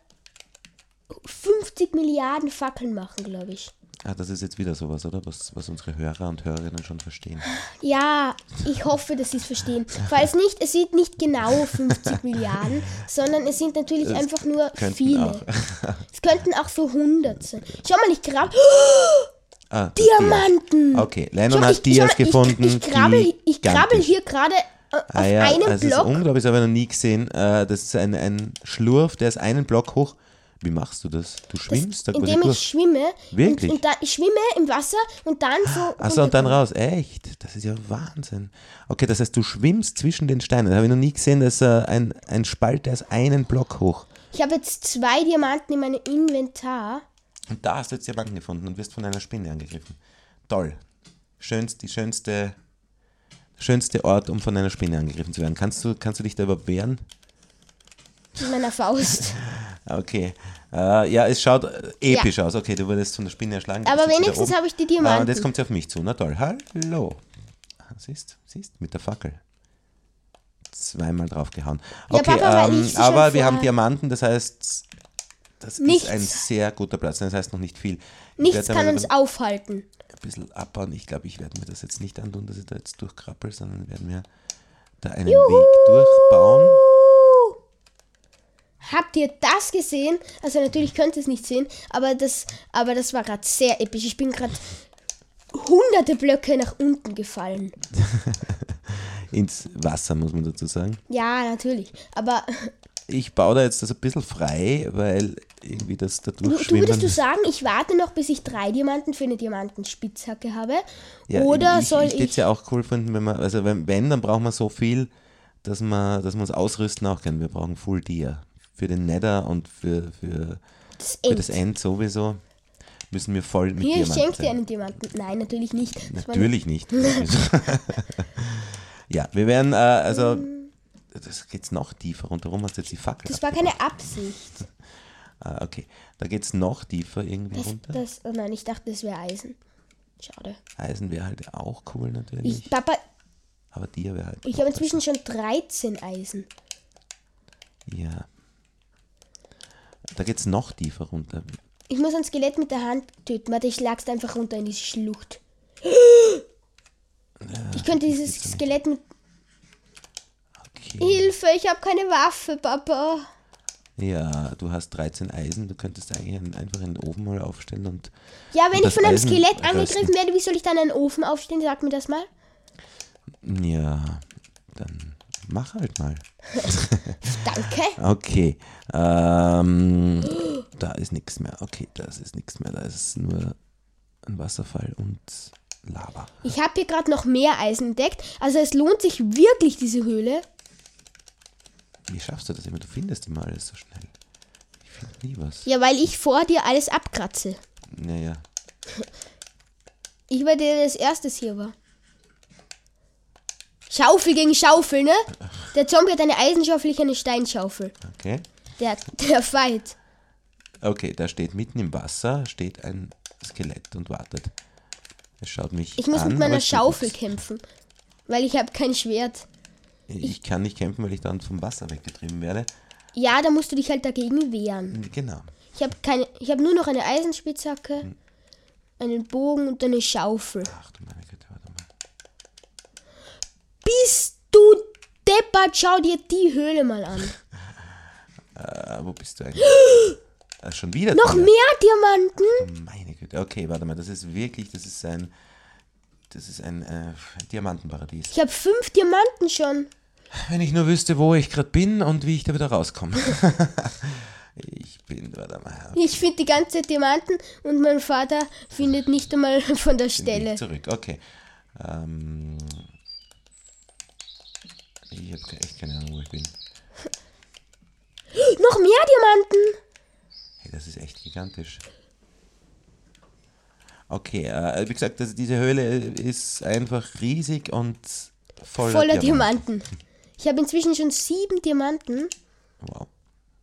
Speaker 1: 50 Milliarden Fackeln machen, glaube ich.
Speaker 2: Ah, das ist jetzt wieder sowas, oder? Was, was unsere Hörer und Hörerinnen schon verstehen.
Speaker 1: Ja, ich hoffe, dass Sie es verstehen. (laughs) Falls nicht, es sind nicht genau 50 Milliarden, sondern es sind natürlich einfach nur viele. (laughs) Es könnten auch so 100 sein. Schau mal, ich grab (gasps)
Speaker 2: Ah, das
Speaker 1: Diamanten.
Speaker 2: Dias. Okay, Lennon hat
Speaker 1: ich,
Speaker 2: Dias
Speaker 1: schau
Speaker 2: gefunden.
Speaker 1: Ich, ich, krabbel, ich
Speaker 2: gigantisch.
Speaker 1: hier gerade äh, auf
Speaker 2: Ah ja,
Speaker 1: einem
Speaker 2: also es ist
Speaker 1: Block.
Speaker 2: unglaublich, das habe ich noch nie gesehen. Äh, Das ist ein, ein Schlurf, der ist einen Block hoch. Wie machst du das? Du schwimmst da quasi
Speaker 1: indem ich
Speaker 2: durch.
Speaker 1: schwimme.
Speaker 2: Wirklich?
Speaker 1: Und, und dann, ich schwimme im Wasser und dann so.
Speaker 2: Achso, und dann raus. Echt? Das ist ja Wahnsinn. Okay, das heißt, du schwimmst zwischen den Steinen. Das habe ich noch nie gesehen. Das ist äh, ein, ein Spalt, der ist einen Block hoch.
Speaker 1: Ich habe jetzt zwei Diamanten in meinem Inventar.
Speaker 2: Und da hast du jetzt Diamanten gefunden und wirst von einer Spinne angegriffen. Toll. Schönst, die schönste, schönste Ort, um von einer Spinne angegriffen zu werden. Kannst du, kannst du dich da überhaupt wehren?
Speaker 1: Mit meiner Faust. (laughs)
Speaker 2: Okay. Äh, ja, es schaut äh, episch aus. Okay, du wurdest von der Spinne erschlagen.
Speaker 1: Aber wenigstens habe ich die
Speaker 2: Ah, und
Speaker 1: Diamanten.
Speaker 2: jetzt kommt sie auf mich zu. Na toll. Hallo. Ah, Siehst, siehst, mit der Fackel. Zweimal draufgehauen. Okay,
Speaker 1: Papa,
Speaker 2: ähm, aber wir haben Diamanten, das heißt, Das
Speaker 1: Nichts.
Speaker 2: ist ein sehr guter Platz. Das heißt noch nicht viel. Ich
Speaker 1: Nichts kann uns aufhalten.
Speaker 2: ein bisschen abbauen. Ich glaube, ich werde mir das jetzt nicht antun, dass ich da jetzt durchkrabbel, sondern werden wir da einen Weg durchbauen.
Speaker 1: Habt ihr das gesehen? Also natürlich könnt ihr es nicht sehen, aber das, aber das war gerade sehr episch. Ich bin gerade hunderte Blöcke nach unten gefallen. (laughs)
Speaker 2: Ins Wasser, muss man dazu sagen.
Speaker 1: Ja, natürlich. Aber (laughs)
Speaker 2: Ich baue da jetzt das ein bisschen frei, weil irgendwie das da
Speaker 1: du, du
Speaker 2: durchschwimmen.
Speaker 1: würdest du sagen, ich warte noch, bis ich drei Diamanten für eine Diamantenspitzhacke habe?
Speaker 2: Ja,
Speaker 1: Oder
Speaker 2: ich,
Speaker 1: soll
Speaker 2: ich?
Speaker 1: ich.
Speaker 2: Ich ja auch cool finden, wenn man, also wenn, wenn dann braucht man so viel, dass man, dass man uns ausrüsten auch kann. Wir brauchen Full Deer. Für den Nether und für, für,
Speaker 1: das
Speaker 2: für
Speaker 1: End.
Speaker 2: das End sowieso müssen wir voll mit
Speaker 1: Hier, ich
Speaker 2: Diamanten
Speaker 1: schenke dir einen Diamanten. Nein, natürlich nicht. Das
Speaker 2: Natürlich nicht. (laughs) (laughs) ja, wir werden, äh, also, das geht's noch tiefer. Rundherum hast du jetzt die Fackel.
Speaker 1: Das war keine Absicht. (laughs)
Speaker 2: Ah, okay, da geht's noch tiefer irgendwie
Speaker 1: Das,
Speaker 2: runter.
Speaker 1: das, oh nein, ich dachte, das wäre Eisen. Schade.
Speaker 2: Eisen wäre halt auch cool natürlich.
Speaker 1: Ich, Papa,
Speaker 2: aber Dir wäre halt.
Speaker 1: ich habe inzwischen schon 13 Eisen.
Speaker 2: Ja. Da geht's noch tiefer runter.
Speaker 1: Ich muss ein Skelett mit der Hand töten. Warte, ich lag's einfach runter in diese Schlucht. Ich könnte dieses Skelett mit.
Speaker 2: Okay.
Speaker 1: Hilfe, ich habe keine Waffe, Papa.
Speaker 2: Ja, du hast 13 Eisen. Du könntest eigentlich einen- einfach einen Ofen mal aufstellen und.
Speaker 1: Ja, wenn
Speaker 2: Und
Speaker 1: ich von einem
Speaker 2: Eisen
Speaker 1: Skelett
Speaker 2: rösten.
Speaker 1: angegriffen werde, wie soll ich dann einen Ofen aufstellen? Sag mir das mal.
Speaker 2: Ja, dann mach halt mal. (laughs)
Speaker 1: Danke.
Speaker 2: Okay. Ähm, da ist nichts mehr. Okay, das ist nichts mehr. Da ist nur ein Wasserfall und Lava.
Speaker 1: Ich habe hier gerade noch mehr Eisen entdeckt. Also es lohnt sich wirklich, diese Höhle.
Speaker 2: Wie schaffst du das immer? Du findest immer alles so schnell. Ich finde nie was.
Speaker 1: Ja, weil ich vor dir alles abkratze.
Speaker 2: Naja.
Speaker 1: Ich war der, der als erstes hier war. Schaufel gegen Schaufel, ne? Der Zombie hat eine Eisenschaufel, ich eine Steinschaufel.
Speaker 2: Okay.
Speaker 1: Der, der Fight.
Speaker 2: Okay, da steht mitten im Wasser steht ein Skelett und wartet. Es schaut mich
Speaker 1: Ich muss
Speaker 2: an,
Speaker 1: mit meiner Schaufel kämpfen. Weil ich habe kein Schwert.
Speaker 2: Ich kann nicht kämpfen, weil ich dann vom Wasser weggetrieben werde.
Speaker 1: Ja, da musst du dich halt dagegen wehren.
Speaker 2: Genau.
Speaker 1: Ich habe keine, ich habe nur noch eine Eisenspitzhacke, einen Bogen und eine Schaufel.
Speaker 2: Ach du meine Güte, warte mal.
Speaker 1: Bist du deppert? Schau dir die Höhle mal an.
Speaker 2: Äh, wo bist du eigentlich? äh, schon wieder?
Speaker 1: Noch
Speaker 2: Tina?
Speaker 1: mehr Diamanten?
Speaker 2: Meine Güte. Okay, warte mal. Das ist wirklich, das ist ein, das ist ein äh, Diamantenparadies.
Speaker 1: Ich habe fünf Diamanten schon.
Speaker 2: Wenn ich nur wüsste, wo ich gerade bin und wie ich da wieder rauskomme. (laughs) ich bin, warte mal.
Speaker 1: Ich finde die ganze Zeit Diamanten und mein Vater findet nicht einmal von der Stelle.
Speaker 2: Zurück. Okay. Ähm, ich habe echt keine Ahnung, wo ich bin. (gasps)
Speaker 1: Noch mehr Diamanten?
Speaker 2: Hey, das ist echt gigantisch. Okay, äh, wie gesagt, das, diese Höhle ist einfach riesig und voller,
Speaker 1: Voller
Speaker 2: Diamanten.
Speaker 1: Diamanten. (laughs) Ich habe inzwischen schon sieben Diamanten.
Speaker 2: Wow.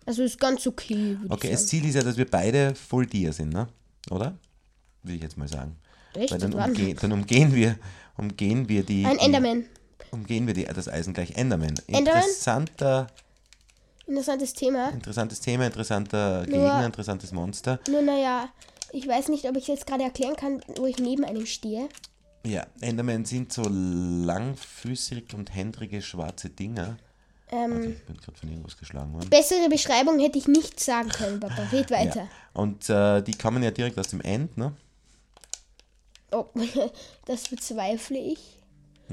Speaker 1: Also ist ganz okay.
Speaker 2: Okay, das. Ziel ist ja, dass wir beide Full Deer sind, ne? Oder? Will ich jetzt mal sagen.
Speaker 1: Echt?
Speaker 2: Weil dann, umge dann umgehen wir, umgehen wir die.
Speaker 1: Ein
Speaker 2: die,
Speaker 1: Enderman.
Speaker 2: Umgehen wir die, das Eisen gleich Enderman.
Speaker 1: Enderman?
Speaker 2: Interessanter,
Speaker 1: Interessantes Thema.
Speaker 2: interessantes Thema, interessanter Gegner, interessantes Monster.
Speaker 1: Nur naja, ich weiß nicht, ob ich es jetzt gerade erklären kann, wo ich neben einem stehe.
Speaker 2: Ja, Endermen sind so langfüßig und händrige schwarze Dinger.
Speaker 1: Ähm,
Speaker 2: Warte, ich bin gerade von irgendwas geschlagen worden.
Speaker 1: bessere Beschreibung hätte ich nicht sagen können, Papa. Red weiter.
Speaker 2: Ja. Und äh, die kommen ja direkt aus dem End, ne?
Speaker 1: Oh, (laughs) das bezweifle ich.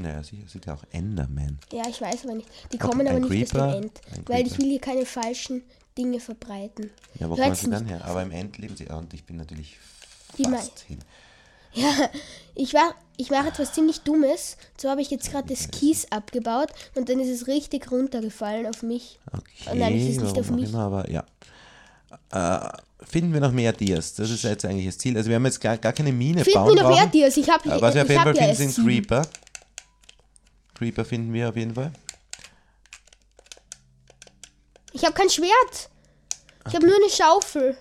Speaker 2: Naja, sicher sind ja auch Endermen.
Speaker 1: Ja, ich weiß aber nicht. Die kommen
Speaker 2: ein
Speaker 1: aber nicht
Speaker 2: Creeper,
Speaker 1: aus dem End. Weil ich will hier keine falschen Dinge verbreiten.
Speaker 2: Ja, wo kommen sie dann her? Aber im End leben sie. Und ich bin natürlich
Speaker 1: Die
Speaker 2: fast hin.
Speaker 1: Ich war, ich mache etwas ziemlich Dummes. So habe ich jetzt gerade das Kies abgebaut und dann ist es richtig runtergefallen auf mich.
Speaker 2: Okay,
Speaker 1: Oh nein, es ist nicht auf mich.
Speaker 2: Immer, aber ja. Äh, finden wir noch mehr Dias? Das ist jetzt eigentlich das Ziel. Also wir haben jetzt gar, gar keine Mine
Speaker 1: Finden
Speaker 2: bauen
Speaker 1: wir noch mehr
Speaker 2: brauchen.
Speaker 1: Dias? Ich habe
Speaker 2: was wir auf
Speaker 1: ich
Speaker 2: jeden Fall
Speaker 1: ja
Speaker 2: finden, sind. Creeper. Creeper finden wir auf jeden Fall.
Speaker 1: Ich habe kein Schwert. Ich habe nur eine Schaufel.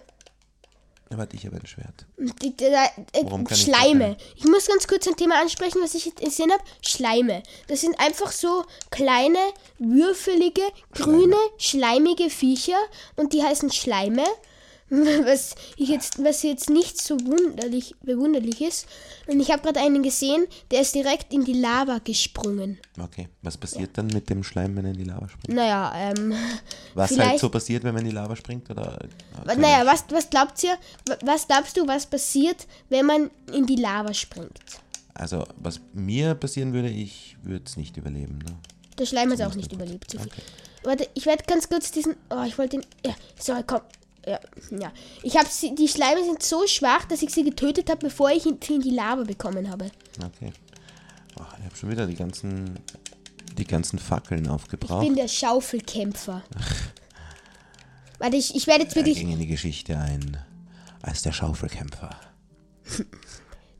Speaker 2: Ja, warte, ich habe ein Schwert.
Speaker 1: Die, die, äh,
Speaker 2: Warum kann ich
Speaker 1: Schleime. Ich muss ganz kurz ein Thema ansprechen, was ich gesehen habe. Schleime. Das sind einfach so kleine, würfelige, grüne, schleimige Viecher und die heißen Schleime. Was ich jetzt, was jetzt nicht so wunderlich, bewunderlich ist. Und ich habe gerade einen gesehen, der ist direkt in die Lava gesprungen.
Speaker 2: Okay, was passiert dann mit dem Schleim, wenn er in die Lava springt?
Speaker 1: Naja, ähm,
Speaker 2: Was halt so passiert, wenn man in die Lava springt? Oder,
Speaker 1: naja, was, was glaubt ihr, wa- was glaubst du, was passiert, wenn man in die Lava springt?
Speaker 2: Also, was mir passieren würde, ich würde es nicht überleben. Ne?
Speaker 1: Der Schleim hat auch nicht überlebt. So viel. Warte, ich werde ganz kurz diesen. Oh, ich wollte den. Ja, so, komm. Ja, ja. Ich habe sie. Die Schleime sind so schwach, dass ich sie getötet habe, bevor ich sie in die Lava bekommen habe.
Speaker 2: Okay. Oh, ich habe schon wieder die ganzen, die ganzen Fackeln
Speaker 1: Ich
Speaker 2: aufgebraucht.
Speaker 1: bin der Schaufelkämpfer. (laughs) Warte, ich, ich werde jetzt
Speaker 2: Er
Speaker 1: wirklich.
Speaker 2: ging in die Geschichte ein als der Schaufelkämpfer. (laughs)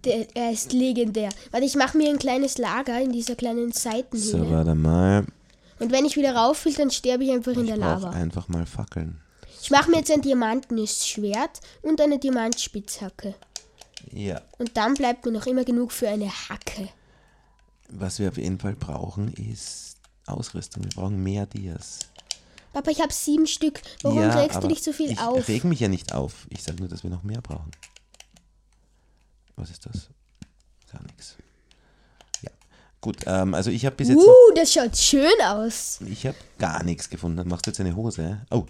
Speaker 1: Der, er ist legendär. Warte, ich mache mir ein kleines Lager in dieser kleinen
Speaker 2: So,
Speaker 1: Seitenhöhle.
Speaker 2: warte mal.
Speaker 1: Und wenn ich wieder rauf will, dann sterbe ich einfach in
Speaker 2: Ich
Speaker 1: der
Speaker 2: brauche
Speaker 1: Lava.
Speaker 2: einfach mal Fackeln.
Speaker 1: Ich mache mir jetzt ein diamantenes Schwert und eine Diamantspitzhacke.
Speaker 2: Ja.
Speaker 1: Und dann bleibt mir noch immer genug für eine Hacke.
Speaker 2: Was wir auf jeden Fall brauchen, ist Ausrüstung. Wir brauchen mehr Dias.
Speaker 1: Papa, ich habe sieben Stück. Warum
Speaker 2: ja,
Speaker 1: regst du dich so viel
Speaker 2: ich
Speaker 1: auf?
Speaker 2: reg mich ja nicht auf. Ich sage nur, dass wir noch mehr brauchen. Was ist das? Gar nichts. Ja, gut. Ähm, also ich habe bis jetzt
Speaker 1: Uh, das schaut schön aus.
Speaker 2: ich habe gar nichts gefunden. Dann machst du jetzt eine Hose? Oh,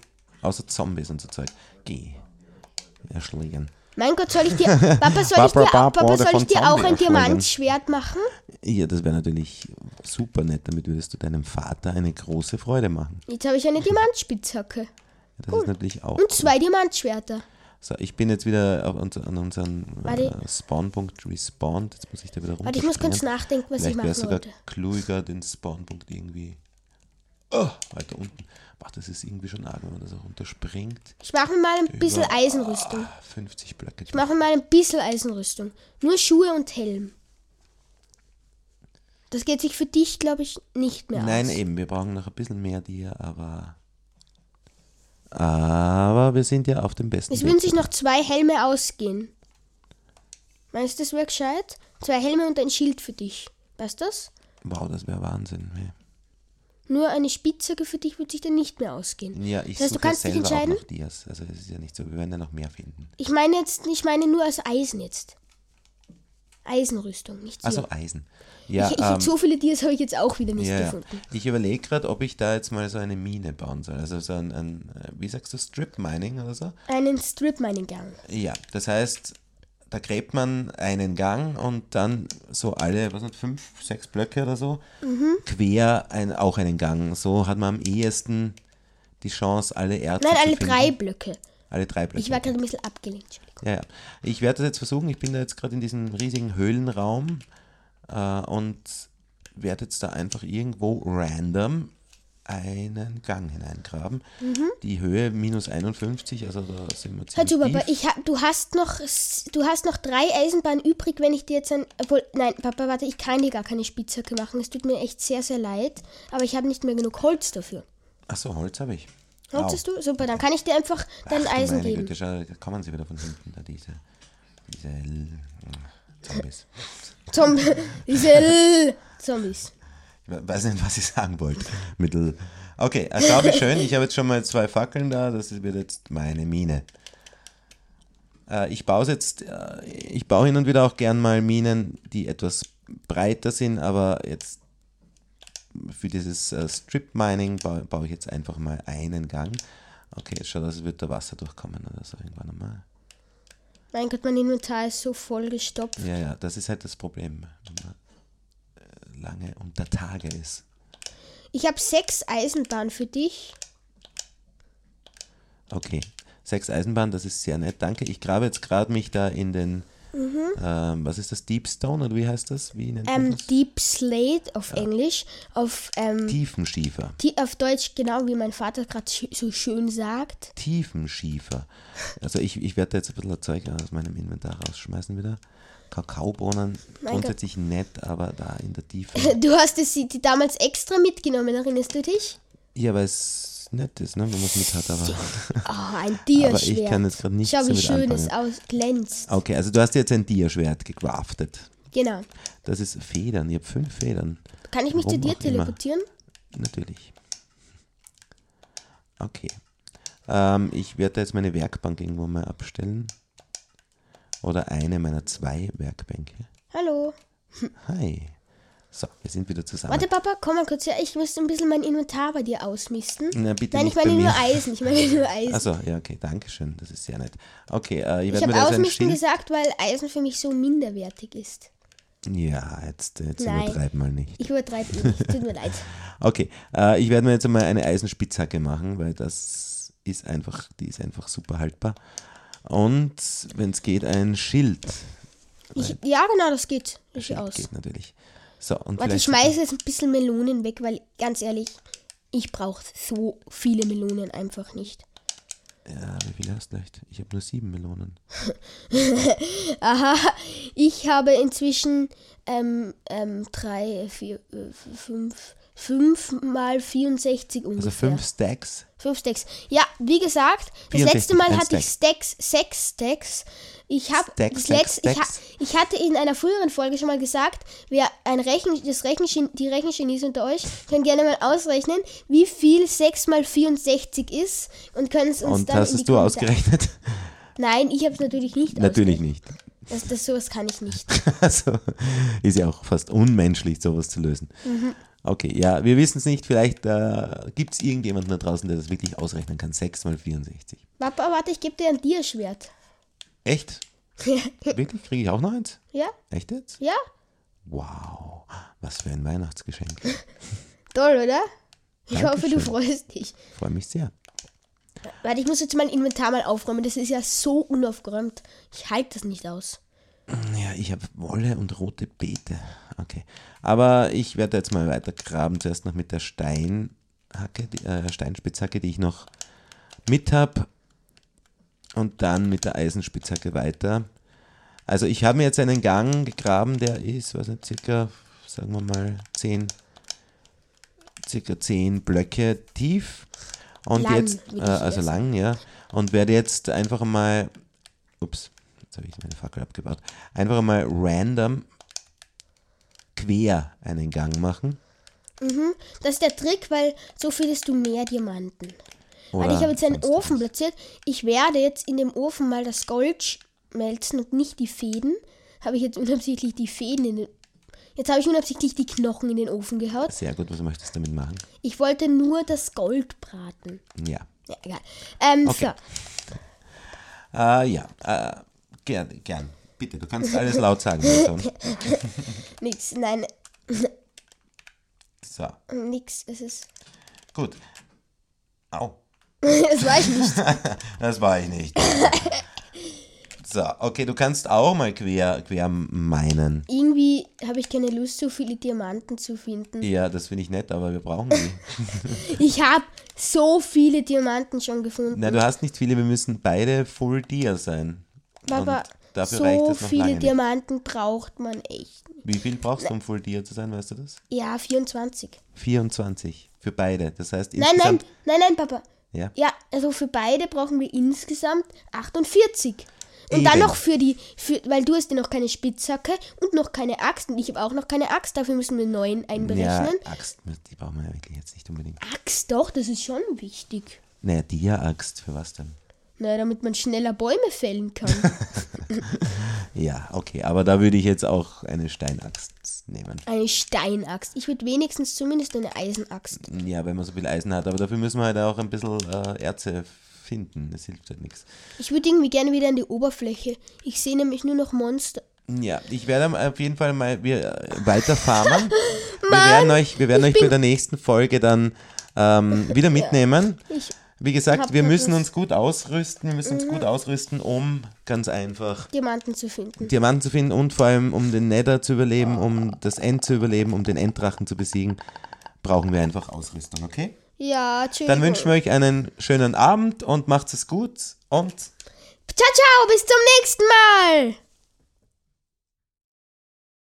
Speaker 2: außer Zombies und so Zeug. Geh. Erschlägen.
Speaker 1: Mein Gott, soll ich dir, (laughs) Papa, soll ich dir,
Speaker 2: Papa,
Speaker 1: soll ich dir auch ein. Diamantschwert machen?
Speaker 2: Ja, das wäre natürlich super nett. Damit würdest du deinem Vater eine große Freude machen.
Speaker 1: Jetzt habe ich eine Diamantspitzhacke.
Speaker 2: Ja, das ist natürlich auch.
Speaker 1: Und
Speaker 2: cool.
Speaker 1: zwei Diamantschwerter.
Speaker 2: So, ich bin jetzt wieder an unseren äh, Spawnpunkt respawned. Jetzt muss ich da wieder runter.
Speaker 1: Warte, ich muss kurz nachdenken, was ich
Speaker 2: Vielleicht es
Speaker 1: machen
Speaker 2: sogar
Speaker 1: wollte.
Speaker 2: kluger, den Spawnpunkt irgendwie. Oh, weiter unten. Warte, das ist irgendwie schon arg, wenn man das auch unterspringt.
Speaker 1: Ich mache mir mal ein bisschen
Speaker 2: Über-
Speaker 1: Eisenrüstung.
Speaker 2: Ah, 50 Blöcke.
Speaker 1: Ich mache mir mal ein bisschen Eisenrüstung. Nur Schuhe und Helm. Das geht sich für dich, glaube ich, nicht mehr
Speaker 2: Nein,
Speaker 1: aus.
Speaker 2: eben, wir brauchen noch ein bisschen mehr dir, aber. Aber wir sind ja auf dem besten
Speaker 1: Es würden sich noch zwei Helme ausgehen. Meinst du, das wäre gescheit? Zwei Helme und ein Schild für dich. Weißt du das?
Speaker 2: Wow, das wäre Wahnsinn. Ja.
Speaker 1: Nur eine Spitzhacke für dich wird sich dann nicht mehr ausgehen.
Speaker 2: Ja, ich
Speaker 1: Das heißt, du kannst dich
Speaker 2: auch
Speaker 1: entscheiden?
Speaker 2: noch Dias. Also es ist ja nicht so, wir werden ja noch mehr finden.
Speaker 1: Ich meine jetzt, ich meine nur als Eisen jetzt. Eisenrüstung, nicht so.
Speaker 2: Also Eisen. Ja,
Speaker 1: ich, ich,
Speaker 2: ähm,
Speaker 1: so viele Dias habe ich jetzt auch wieder nicht
Speaker 2: ja, ja.
Speaker 1: gefunden.
Speaker 2: Ich überlege gerade, ob ich da jetzt mal so eine Mine bauen soll. Also so ein, ein äh, wie sagst du, Strip Mining oder so?
Speaker 1: Einen Strip Mining Gang.
Speaker 2: Ja, das heißt, da gräbt man einen Gang und dann so alle, was sind fünf, sechs Blöcke oder so,
Speaker 1: Mhm.
Speaker 2: quer ein, auch einen Gang. So hat man am ehesten die Chance, alle Erze
Speaker 1: Nein,
Speaker 2: zu
Speaker 1: alle
Speaker 2: finden.
Speaker 1: drei Blöcke.
Speaker 2: Alle drei Blöcke.
Speaker 1: Ich war gerade ein bisschen abgelenkt.
Speaker 2: Ja, ja. Ich werde das jetzt versuchen. Ich bin da jetzt gerade in diesem riesigen Höhlenraum äh, und werde jetzt da einfach irgendwo random einen Gang hineingraben.
Speaker 1: Mhm.
Speaker 2: Die Höhe minus 51, also da sind wir
Speaker 1: Hör
Speaker 2: ziemlich
Speaker 1: zu, Papa,
Speaker 2: tief.
Speaker 1: ich ha, du hast noch du hast noch drei Eisenbahnen übrig, wenn ich dir jetzt ein. Obwohl, nein, Papa, warte, ich kann dir gar keine Spitzhacke machen. Es tut mir echt sehr, sehr leid. Aber ich habe nicht mehr genug Holz dafür.
Speaker 2: Achso, Holz habe ich.
Speaker 1: Holz hast du? Super, dann kann ich dir einfach dein
Speaker 2: Ach,
Speaker 1: Eisen
Speaker 2: meine
Speaker 1: geben.
Speaker 2: Güte, schau, da kommen sie wieder von hinten, da diese, diese L- Zombies. (laughs)
Speaker 1: Zomb diese L- Zombies.
Speaker 2: Weiß nicht, (laughs) was ich sagen wollte. Mittel. Okay, äh, schau wie schön. Ich habe jetzt schon mal zwei Fackeln da. Das wird jetzt meine Mine. Äh, ich baue jetzt, äh, ich baue hin und wieder auch gern mal Minen, die etwas breiter sind, aber jetzt für dieses äh, Strip Mining baue, baue ich jetzt einfach mal einen Gang. Okay, jetzt schaut aus, als würde da Wasser durchkommen oder so irgendwann einmal.
Speaker 1: Mein Gott, mein Inventar ist so voll gestopft.
Speaker 2: Ja, ja, das ist halt das Problem, äh, lange unter Tage ist.
Speaker 1: Ich habe sechs Eisenbahnen für dich.
Speaker 2: Okay, sechs Eisenbahnen, das ist sehr nett, danke. Ich grabe jetzt gerade mich da in den, ähm, was ist das, Deep Stone oder wie heißt das? Wie nennt
Speaker 1: Ähm,
Speaker 2: das?
Speaker 1: Deep Slate auf Englisch. Auf, ähm,
Speaker 2: Tiefenschiefer.
Speaker 1: die, auf Deutsch, genau wie mein Vater gerade sch so schön sagt.
Speaker 2: Tiefenschiefer. Also ich, ich werde da jetzt ein bisschen Zeug aus meinem Inventar rausschmeißen wieder. Kakaobohnen,
Speaker 1: Mein
Speaker 2: grundsätzlich nett, aber da in der Tiefe. (laughs)
Speaker 1: Du hast es die damals extra mitgenommen, erinnerst du dich?
Speaker 2: Ja, weil es nett ist, ne, wenn man es mit hat, aber...
Speaker 1: Oh, (laughs) ein
Speaker 2: Aber
Speaker 1: Diaschwert.
Speaker 2: ich kann jetzt gerade nichts
Speaker 1: Schau, wie
Speaker 2: damit
Speaker 1: schön es
Speaker 2: anfangen.
Speaker 1: aus glänzt.
Speaker 2: Okay, also du hast jetzt ein Dia-Schwert gecraftet.
Speaker 1: Genau.
Speaker 2: Das ist Federn, ich habe fünf Federn.
Speaker 1: Kann ich mich zu
Speaker 2: Warum
Speaker 1: dir
Speaker 2: auch immer.
Speaker 1: teleportieren?
Speaker 2: Natürlich. Okay. Ähm, ich werde jetzt meine Werkbank irgendwo mal abstellen. Oder eine meiner zwei Werkbänke.
Speaker 1: Hallo.
Speaker 2: Hi. So, wir sind wieder zusammen.
Speaker 1: Warte, Papa, komm mal kurz her. Ich müsste ein bisschen mein Inventar bei dir ausmisten.
Speaker 2: Na, bitte
Speaker 1: Nein, ich meine nur. Eisen. Ich meine nur Eisen.
Speaker 2: Achso, ja, okay, danke schön. Das ist sehr nett. Okay, äh, ich
Speaker 1: ich
Speaker 2: werde mir
Speaker 1: habe
Speaker 2: da so ein
Speaker 1: ausmisten gesagt, weil Eisen für mich so minderwertig ist.
Speaker 2: Ja, jetzt, jetzt
Speaker 1: Nein.
Speaker 2: übertreib mal nicht.
Speaker 1: Ich übertreibe nicht. (laughs) Tut mir leid.
Speaker 2: Okay, äh, ich werde mir jetzt einmal eine Eisenspitzhacke machen, weil das ist einfach, die ist einfach super haltbar. Und wenn es geht, ein Schild.
Speaker 1: Ich, ja, genau, das geht. Das
Speaker 2: Schild
Speaker 1: aus.
Speaker 2: geht natürlich. So, und
Speaker 1: Warte, ich schmeiße jetzt ein bisschen Melonen weg, weil ganz ehrlich, ich brauche so viele Melonen einfach nicht.
Speaker 2: Ja, wie viele hast du leicht? Ich habe nur sieben Melonen. (laughs)
Speaker 1: Aha, ich habe inzwischen ähm, ähm, drei, vier, äh, fünf, fünf mal 64 ungefähr.
Speaker 2: Also fünf Stacks.
Speaker 1: Fünf Stacks. Ja, wie gesagt, das
Speaker 2: 64,
Speaker 1: letzte Mal hatte ich Stacks, sechs Stacks. Ich habe letzte, ich, ha, ich hatte in einer früheren Folge schon mal gesagt, wer ein Rechen, das Rechen, die Rechengenies unter euch können gerne mal ausrechnen, wie viel 6 mal 64 ist und können es uns
Speaker 2: Und
Speaker 1: dann
Speaker 2: hast
Speaker 1: in
Speaker 2: es
Speaker 1: die
Speaker 2: du ausgerechnet?
Speaker 1: Nein, ich habe es natürlich nicht.
Speaker 2: Natürlich nicht.
Speaker 1: Das, das sowas kann ich nicht. (laughs)
Speaker 2: Also ist ja auch fast unmenschlich, sowas zu lösen.
Speaker 1: Mhm.
Speaker 2: Okay, ja, wir wissen es nicht. Vielleicht äh, gibt es irgendjemanden da draußen, der das wirklich ausrechnen kann. 6 mal 64.
Speaker 1: Papa, warte, ich gebe dir ein Dierschwert.
Speaker 2: Echt? (laughs) Wirklich? Kriege ich auch noch eins?
Speaker 1: Ja?
Speaker 2: Echt jetzt?
Speaker 1: Ja?
Speaker 2: Wow, was für ein Weihnachtsgeschenk. (laughs)
Speaker 1: Toll, oder? Ich hoffe, du
Speaker 2: Dankeschön.
Speaker 1: freust dich.
Speaker 2: Freue mich sehr.
Speaker 1: Warte, ich muss jetzt mein Inventar mal aufräumen. Das ist ja so unaufgeräumt. Ich halte das nicht aus.
Speaker 2: Ja, ich habe Wolle und rote Beete. Okay. Aber ich werde jetzt mal weiter graben. Zuerst noch mit der Steinhacke, die, äh, Steinspitzhacke, die ich noch mit habe. Und dann mit der Eisenspitzhacke weiter. Also ich habe mir jetzt einen Gang gegraben, der ist, was nicht, circa, sagen wir mal, 10, circa 10 Blöcke tief. Und
Speaker 1: Lang,
Speaker 2: jetzt, äh, also lang, ja. Und werde jetzt einfach mal, ups, jetzt habe ich meine Fackel abgebaut, einfach mal random quer einen Gang machen.
Speaker 1: Das ist der Trick, weil so findest du mehr Diamanten. weil
Speaker 2: Oder
Speaker 1: ich habe jetzt einen Ofen
Speaker 2: was.
Speaker 1: platziert. Ich werde jetzt in dem Ofen mal das Gold schmelzen und nicht die Fäden. Habe ich jetzt (laughs) unabsichtlich die Fäden in den. Jetzt habe ich unabsichtlich die Knochen in den Ofen gehaut.
Speaker 2: Sehr gut, was möchtest du damit machen?
Speaker 1: Ich wollte nur das Gold braten.
Speaker 2: Ja.
Speaker 1: Ja, egal. Ähm,
Speaker 2: Okay.
Speaker 1: so.
Speaker 2: Äh, ja, äh, gern, gern. Bitte, du kannst alles laut sagen. (laughs)
Speaker 1: Nix, nein,
Speaker 2: So,
Speaker 1: nix. Es ist.
Speaker 2: gut. Au, (laughs)
Speaker 1: das war ich nicht. (laughs)
Speaker 2: das war ich nicht. So, okay, du kannst auch mal quer, quer meinen.
Speaker 1: Irgendwie habe ich keine Lust, so viele Diamanten zu finden.
Speaker 2: Ja, das finde ich nett, aber wir brauchen die.
Speaker 1: Ich habe so viele Diamanten schon gefunden.
Speaker 2: Na, du hast nicht viele, wir müssen beide Full Dia sein.
Speaker 1: Aber so viele
Speaker 2: nicht.
Speaker 1: Diamanten braucht man echt.
Speaker 2: Wie viel brauchst du, um Full Dia zu sein, weißt du das?
Speaker 1: Ja, 24.
Speaker 2: 24 für beide. Das heißt
Speaker 1: Nein, nein,
Speaker 2: insgesamt.
Speaker 1: nein, nein, Papa.
Speaker 2: Ja.
Speaker 1: Ja, also für beide brauchen wir insgesamt 48. Und dann
Speaker 2: Eben.
Speaker 1: noch für die, für, weil du hast ja noch keine Spitzhacke und noch keine Axt und ich habe auch noch keine Axt, dafür müssen wir neun
Speaker 2: Ja,
Speaker 1: einberechnen.
Speaker 2: Axt, die brauchen wir ja wirklich jetzt nicht unbedingt.
Speaker 1: Axt doch, das ist schon wichtig.
Speaker 2: Naja, Dia-Axt, für was denn?
Speaker 1: Na, damit man schneller Bäume fällen kann. (laughs)
Speaker 2: Ja, okay, aber da würde ich jetzt auch eine Steinaxt nehmen.
Speaker 1: Eine Steinaxt. Ich würde wenigstens zumindest eine Eisenaxt.
Speaker 2: Ja, wenn man so viel Eisen hat, aber dafür müssen wir halt auch ein bisschen äh, Erze finden. Das hilft halt nichts.
Speaker 1: Ich würde irgendwie gerne wieder an die Oberfläche. Ich sehe nämlich nur noch Monster.
Speaker 2: Ja, ich werde auf jeden Fall mal wir, äh, weiter farmen. (laughs) wir werden euch, wir werden euch bei der nächsten Folge dann ähm, wieder mitnehmen.
Speaker 1: Ich
Speaker 2: Wie gesagt, wir müssen uns gut ausrüsten. Wir müssen uns gut ausrüsten, um ganz einfach
Speaker 1: Diamanten zu finden.
Speaker 2: Diamanten zu finden und vor allem um den Nether zu überleben, um das End zu überleben, um den Enddrachen zu besiegen, brauchen wir einfach Ausrüstung, okay?
Speaker 1: Ja, tschüss.
Speaker 2: Dann wünschen wir euch einen schönen Abend und macht's es gut und
Speaker 1: Ciao, ciao, bis zum nächsten Mal.